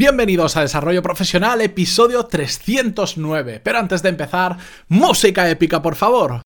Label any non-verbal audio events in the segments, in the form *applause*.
Bienvenidos a Desarrollo Profesional, episodio 309. Pero antes de empezar, música épica, por favor.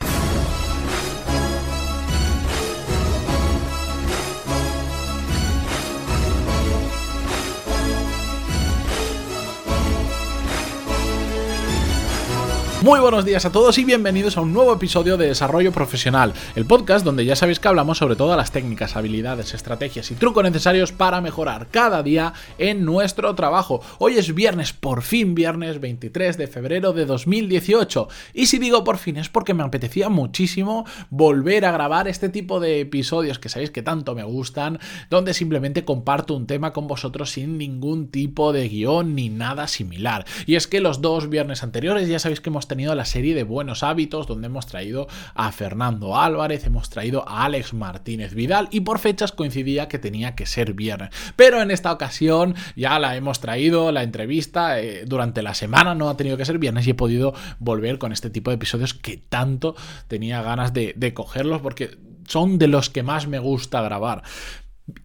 Muy buenos días a todos y bienvenidos a un nuevo episodio de Desarrollo Profesional, el podcast donde ya sabéis que hablamos sobre todas las técnicas, habilidades, estrategias y trucos necesarios para mejorar cada día en nuestro trabajo. Hoy es viernes, por fin viernes 23 de febrero de 2018. Y si digo por fin es porque me apetecía muchísimo volver a grabar este tipo de episodios que sabéis que tanto me gustan, donde simplemente comparto un tema con vosotros sin ningún tipo de guion ni nada similar. Y es que los dos viernes anteriores ya sabéis que hemos tenido tenido la serie de buenos hábitos donde hemos traído a Fernando Álvarez, hemos traído a Alex Martínez Vidal y por fechas coincidía que tenía que ser viernes. Pero en esta ocasión ya la hemos traído, la entrevista eh, durante la semana no ha tenido que ser viernes y he podido volver con este tipo de episodios que tanto tenía ganas de, de cogerlos porque son de los que más me gusta grabar.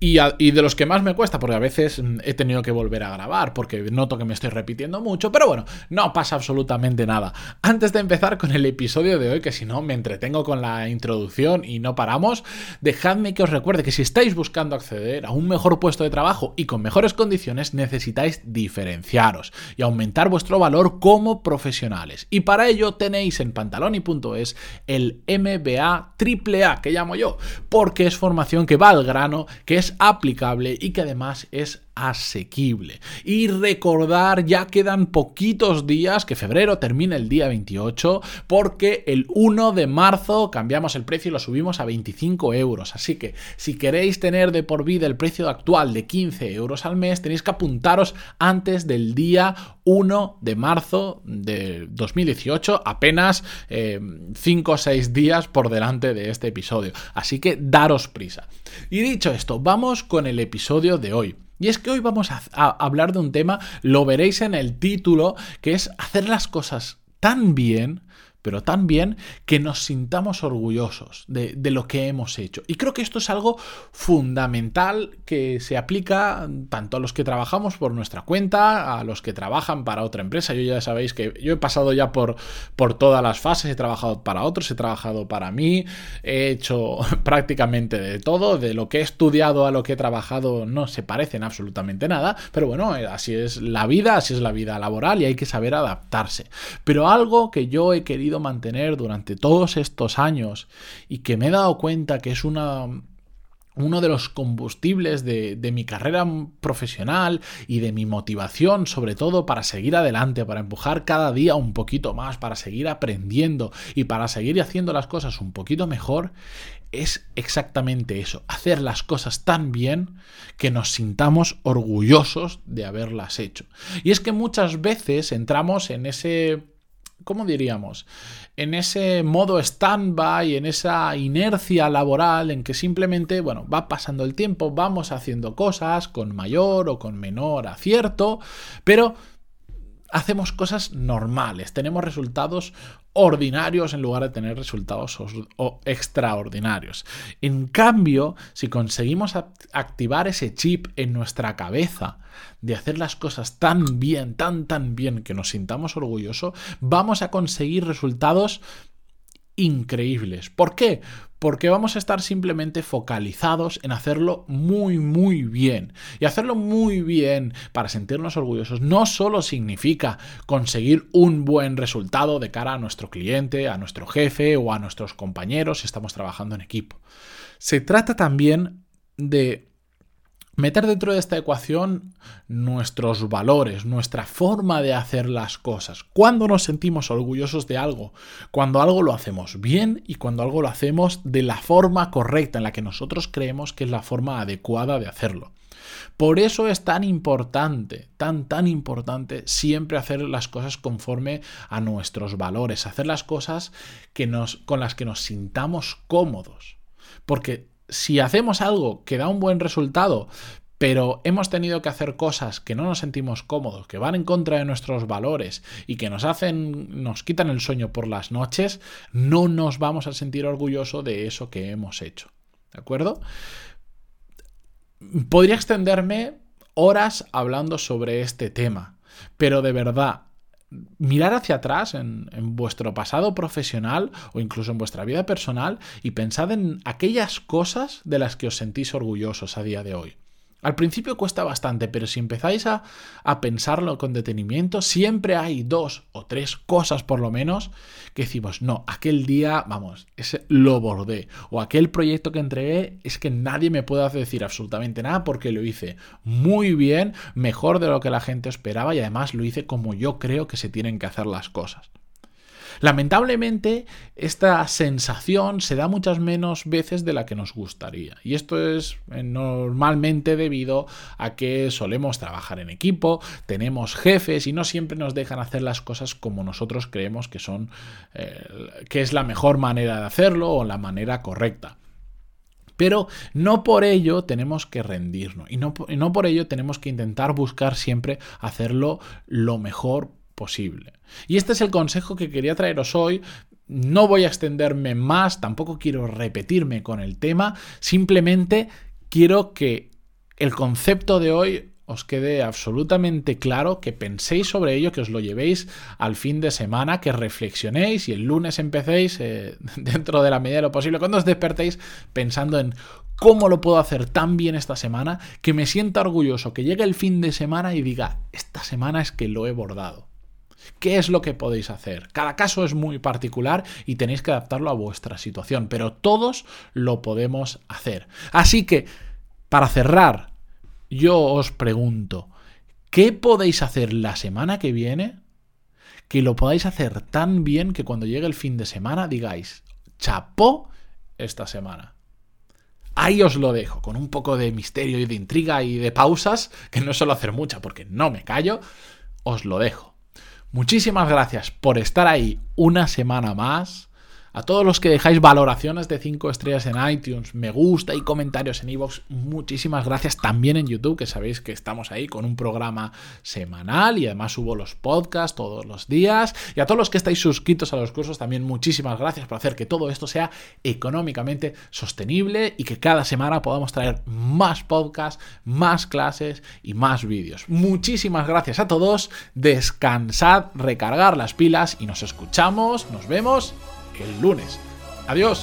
Y, de los que más me cuesta, porque a veces mm, he tenido que volver a grabar, porque noto que me estoy repitiendo mucho, pero bueno, no pasa absolutamente nada. Antes de empezar con el episodio de hoy, que si no me entretengo con la introducción y no paramos, dejadme que os recuerde que si estáis buscando acceder a un mejor puesto de trabajo y con mejores condiciones, necesitáis diferenciaros y aumentar vuestro valor como profesionales. Y para ello tenéis en pantaloni.es el MBA AAA, que llamo yo, porque es formación que va al grano, que es aplicable y que además es asequible. Y recordar, ya quedan poquitos días, que febrero termina el día 28, porque el 1 de marzo cambiamos el precio y lo subimos a 25 euros. Así que si queréis tener de por vida el precio actual de 15 euros al mes, tenéis que apuntaros antes del día 1 de marzo de 2018, apenas 5 eh, o 6 días por delante de este episodio. Así que daros prisa. Y dicho esto, vamos con el episodio de hoy. Y es que hoy vamos a, hablar de un tema, lo veréis en el título, que es hacer las cosas tan bien pero también que nos sintamos orgullosos de, lo que hemos hecho. Y creo que esto es algo fundamental que se aplica tanto a los que trabajamos por nuestra cuenta, a los que trabajan para otra empresa. Yo ya sabéis que yo he pasado ya por, por todas las fases, he trabajado para otros, he trabajado para mí, he hecho *laughs* prácticamente de todo, de lo que he estudiado a lo que he trabajado no se parecen absolutamente nada, pero bueno, eh, así es la vida, así es la vida laboral y hay que saber adaptarse. Pero algo que yo he querido mantener durante todos estos años y que me he dado cuenta que es una uno de los combustibles de, de, mi carrera profesional y de mi motivación, sobre todo para seguir adelante, para empujar cada día un poquito más, para seguir aprendiendo y para seguir haciendo las cosas un poquito mejor, es exactamente eso, hacer las cosas tan bien que nos sintamos orgullosos de haberlas hecho. Y es que muchas veces entramos en ese ¿cómo diríamos? En ese modo stand-by, en esa inercia laboral en que simplemente, bueno, va pasando el tiempo, vamos haciendo cosas con mayor o con menor acierto, pero hacemos cosas normales, tenemos resultados ordinarios en lugar de tener resultados extraordinarios. En cambio, si conseguimos activar ese chip en nuestra cabeza de hacer las cosas tan bien, tan, tan bien que nos sintamos orgullosos, vamos a conseguir resultados increíbles. ¿Por qué? Porque vamos a estar simplemente focalizados en hacerlo muy, muy bien. Y hacerlo muy bien para sentirnos orgullosos no solo significa conseguir un buen resultado de cara a nuestro cliente, a nuestro jefe o a nuestros compañeros si estamos trabajando en equipo. Se trata también de meter dentro de esta ecuación nuestros valores, nuestra forma de hacer las cosas. Cuando nos sentimos orgullosos de algo, cuando algo lo hacemos bien y cuando algo lo hacemos de la forma correcta, en la que nosotros creemos que es la forma adecuada de hacerlo. Por eso es tan importante, tan, tan importante siempre hacer las cosas conforme a nuestros valores, hacer las cosas que nos, con las que nos sintamos cómodos. Porque si hacemos algo que da un buen resultado, pero hemos tenido que hacer cosas que no nos sentimos cómodos, que van en contra de nuestros valores y que nos hacen, nos quitan el sueño por las noches, no nos vamos a sentir orgullosos de eso que hemos hecho. ¿De acuerdo? Podría extenderme horas hablando sobre este tema, pero de verdad, mirar hacia atrás en, vuestro pasado profesional o incluso en vuestra vida personal y pensad en aquellas cosas de las que os sentís orgullosos a día de hoy. Al principio cuesta bastante, pero si empezáis a, a, pensarlo con detenimiento, siempre hay dos o tres cosas por lo menos que decimos, no, aquel día, vamos, ese lo bordé. O aquel proyecto que entregué es que nadie me puede decir absolutamente nada porque lo hice muy bien, mejor de lo que la gente esperaba y además lo hice como yo creo que se tienen que hacer las cosas. Lamentablemente, esta sensación se da muchas menos veces de la que nos gustaría. Y esto es eh, normalmente debido a que solemos trabajar en equipo, tenemos jefes y no siempre nos dejan hacer las cosas como nosotros creemos que son eh, que es la mejor manera de hacerlo o la manera correcta. Pero no por ello tenemos que rendirnos y no, y no, por ello tenemos que intentar buscar siempre hacerlo lo mejor posible. Y este es el consejo que quería traeros hoy. No voy a extenderme más, tampoco quiero repetirme con el tema, simplemente quiero que el concepto de hoy os quede absolutamente claro, que penséis sobre ello, que os lo llevéis al fin de semana, que reflexionéis y el lunes empecéis eh, *laughs* dentro de la medida de lo posible, cuando os despertéis pensando en cómo lo puedo hacer tan bien esta semana, que me sienta orgulloso, que llegue el fin de semana y diga, esta semana es que lo he bordado. ¿Qué es lo que podéis hacer? Cada caso es muy particular y tenéis que adaptarlo a vuestra situación, pero todos lo podemos hacer. Así que, para cerrar, yo os pregunto, ¿qué podéis hacer la semana que viene que lo podáis hacer tan bien que cuando llegue el fin de semana digáis, chapó esta semana? Ahí os lo dejo, con un poco de misterio y de intriga y de pausas, que no suelo hacer mucha porque no me callo, os lo dejo. Muchísimas gracias por estar ahí una semana más. A todos los que dejáis valoraciones de 5 estrellas en iTunes, me gusta y comentarios en iVoox, muchísimas gracias. También en YouTube, que sabéis que estamos ahí con un programa semanal y además subo los podcasts todos los días. Y a todos los que estáis suscritos a los cursos, también muchísimas gracias por hacer que todo esto sea económicamente sostenible y que cada semana podamos traer más podcasts, más clases y más vídeos. Muchísimas gracias a todos. Descansad, recargar las pilas y nos escuchamos, nos vemos el lunes. Adiós.